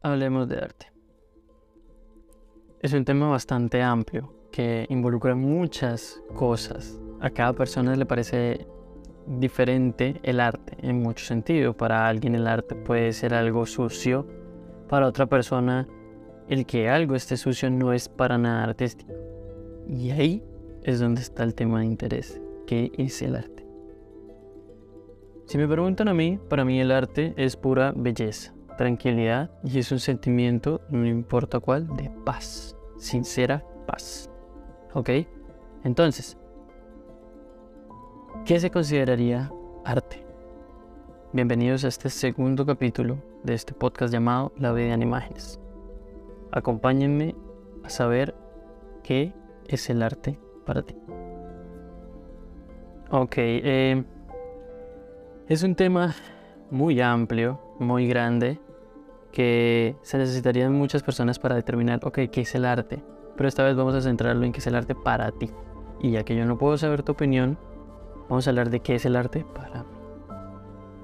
Hablemos de arte. Es un tema bastante amplio que involucra muchas cosas. A cada persona le parece diferente el arte en mucho sentido. Para alguien el arte puede ser algo sucio, para otra persona el que algo esté sucio no es para nada artístico. Y ahí es donde está el tema de interés, que es el arte. Si me preguntan a mí, para mí el arte es pura belleza, tranquilidad y es un sentimiento, no importa cuál, de paz, sincera paz. ¿Ok? Entonces, ¿qué se consideraría arte? Bienvenidos a este segundo capítulo de este podcast llamado La vida en imágenes. Acompáñenme a saber qué es el arte para ti. Ok, eh, es un tema muy amplio, muy grande, que se necesitarían muchas personas para determinar, ok, qué es el arte. Pero esta vez vamos a centrarlo en qué es el arte para ti. Y ya que yo no puedo saber tu opinión, vamos a hablar de qué es el arte para mí.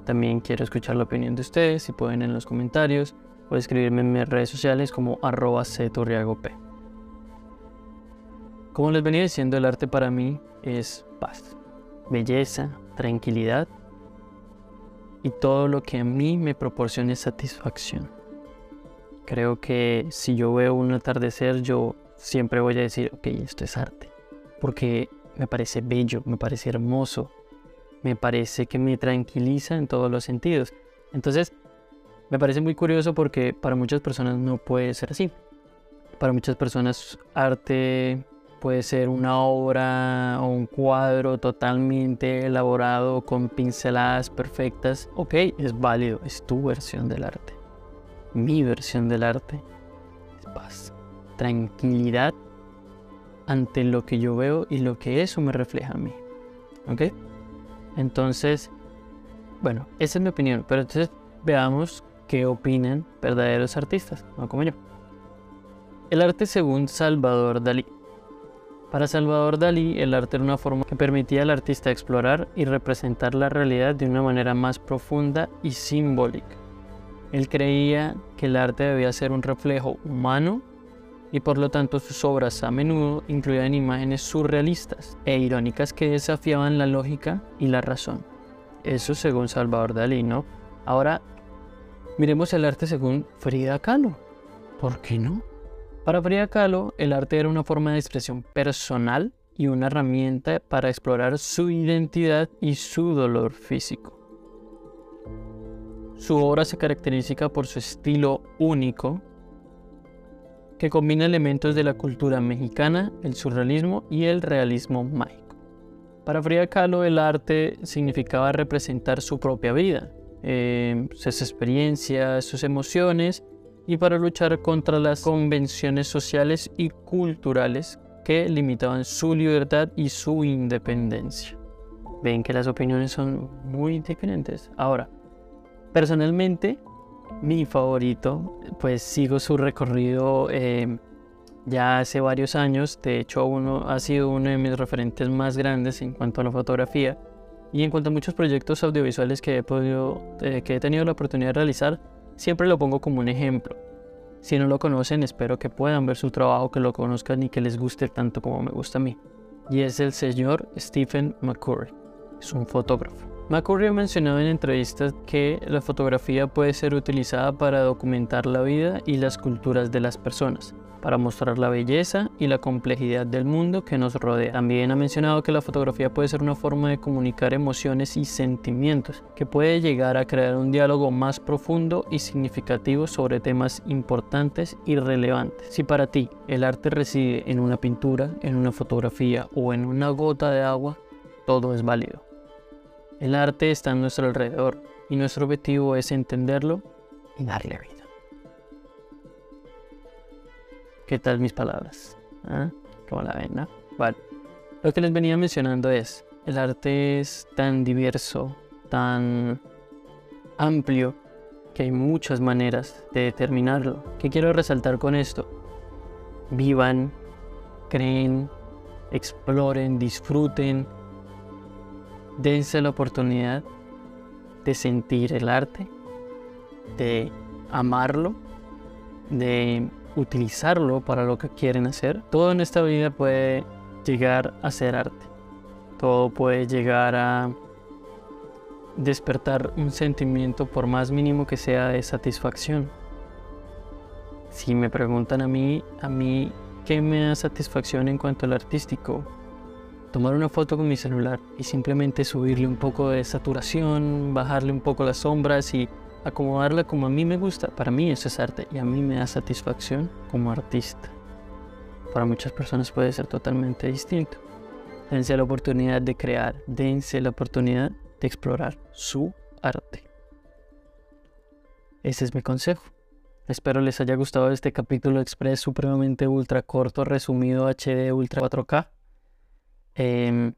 También quiero escuchar la opinión de ustedes, si pueden en los comentarios o escribirme en mis redes sociales como arroba. Como les venía diciendo, el arte para mí es paz, belleza, tranquilidad y todo lo que a mí me proporcione satisfacción. Creo que si yo veo un atardecer, yo siempre voy a decir, ok, esto es arte, porque me parece bello, me parece hermoso, me parece que me tranquiliza en todos los sentidos. Entonces, me parece muy curioso porque para muchas personas no puede ser así. Para muchas personas arte puede ser una obra o un cuadro totalmente elaborado con pinceladas perfectas. Ok, es válido, es tu versión del arte. Mi versión del arte es paz, tranquilidad ante lo que yo veo y lo que eso me refleja a mí. ¿Ok? Entonces, bueno, esa es mi opinión, pero entonces veamos qué opinan verdaderos artistas, no como yo. El arte según Salvador Dalí. Para Salvador Dalí, el arte era una forma que permitía al artista explorar y representar la realidad de una manera más profunda y simbólica. Él creía que el arte debía ser un reflejo humano y por lo tanto sus obras a menudo incluían imágenes surrealistas e irónicas que desafiaban la lógica y la razón. Eso según Salvador Dalí, ¿no? Ahora, miremos el arte según Frida Kahlo. ¿Por qué no? Para Frida Kahlo, el arte era una forma de expresión personal y una herramienta para explorar su identidad y su dolor físico. Su obra se caracteriza por su estilo único, que combina elementos de la cultura mexicana, el surrealismo y el realismo mágico. Para Frida Kahlo el arte significaba representar su propia vida, eh, sus experiencias, sus emociones y para luchar contra las convenciones sociales y culturales que limitaban su libertad y su independencia. Ven que las opiniones son muy diferentes. Ahora, personalmente, mi favorito, pues sigo su recorrido eh, ya hace varios años. De hecho, uno ha sido uno de mis referentes más grandes en cuanto a la fotografía y en cuanto a muchos proyectos audiovisuales que he, podido, eh, que he tenido la oportunidad de realizar Siempre lo pongo como un ejemplo. Si no lo conocen, espero que puedan ver su trabajo, que lo conozcan y que les guste tanto como me gusta a mí. Y es el señor Stephen McCurry. Es un fotógrafo. McCurry ha mencionado en entrevistas que la fotografía puede ser utilizada para documentar la vida y las culturas de las personas, para mostrar la belleza y la complejidad del mundo que nos rodea. También ha mencionado que la fotografía puede ser una forma de comunicar emociones y sentimientos, que puede llegar a crear un diálogo más profundo y significativo sobre temas importantes y relevantes. Si para ti el arte reside en una pintura, en una fotografía o en una gota de agua, todo es válido. El arte está a nuestro alrededor y nuestro objetivo es entenderlo y darle vida. ¿Qué tal mis palabras? ¿Ah? ¿Cómo la ven? No? Vale. Lo que les venía mencionando es, el arte es tan diverso, tan amplio, que hay muchas maneras de determinarlo. ¿Qué quiero resaltar con esto? Vivan, creen, exploren, disfruten, dense la oportunidad de sentir el arte, de amarlo de utilizarlo para lo que quieren hacer, todo en esta vida puede llegar a ser arte. Todo puede llegar a despertar un sentimiento por más mínimo que sea de satisfacción. Si me preguntan a mí, a mí, ¿qué me da satisfacción en cuanto al artístico? Tomar una foto con mi celular y simplemente subirle un poco de saturación, bajarle un poco las sombras y acomodarla como a mí me gusta. Para mí eso es arte y a mí me da satisfacción como artista. Para muchas personas puede ser totalmente distinto. Dense la oportunidad de crear, dense la oportunidad de explorar su arte. Ese es mi consejo. Espero les haya gustado este capítulo express supremamente ultra corto, resumido HD ultra 4K. Em,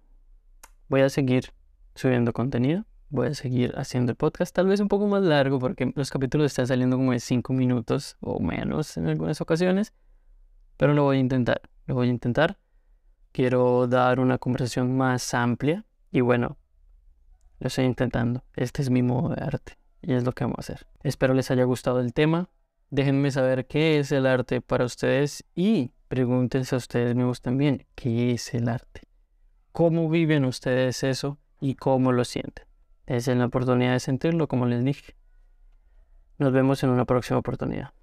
voy a seguir subiendo contenido. Voy a seguir haciendo el podcast, tal vez un poco más largo, porque los capítulos están saliendo como de 5 minutos o menos en algunas ocasiones. Pero lo voy a intentar. Lo voy a intentar. Quiero dar una conversación más amplia. Y bueno, lo estoy intentando. Este es mi modo de arte. Y es lo que vamos a hacer. Espero les haya gustado el tema. Déjenme saber qué es el arte para ustedes y pregúntense a ustedes mismos también qué es el arte. ¿Cómo viven ustedes eso y cómo lo sienten? Es la oportunidad de sentirlo, como les dije. Nos vemos en una próxima oportunidad.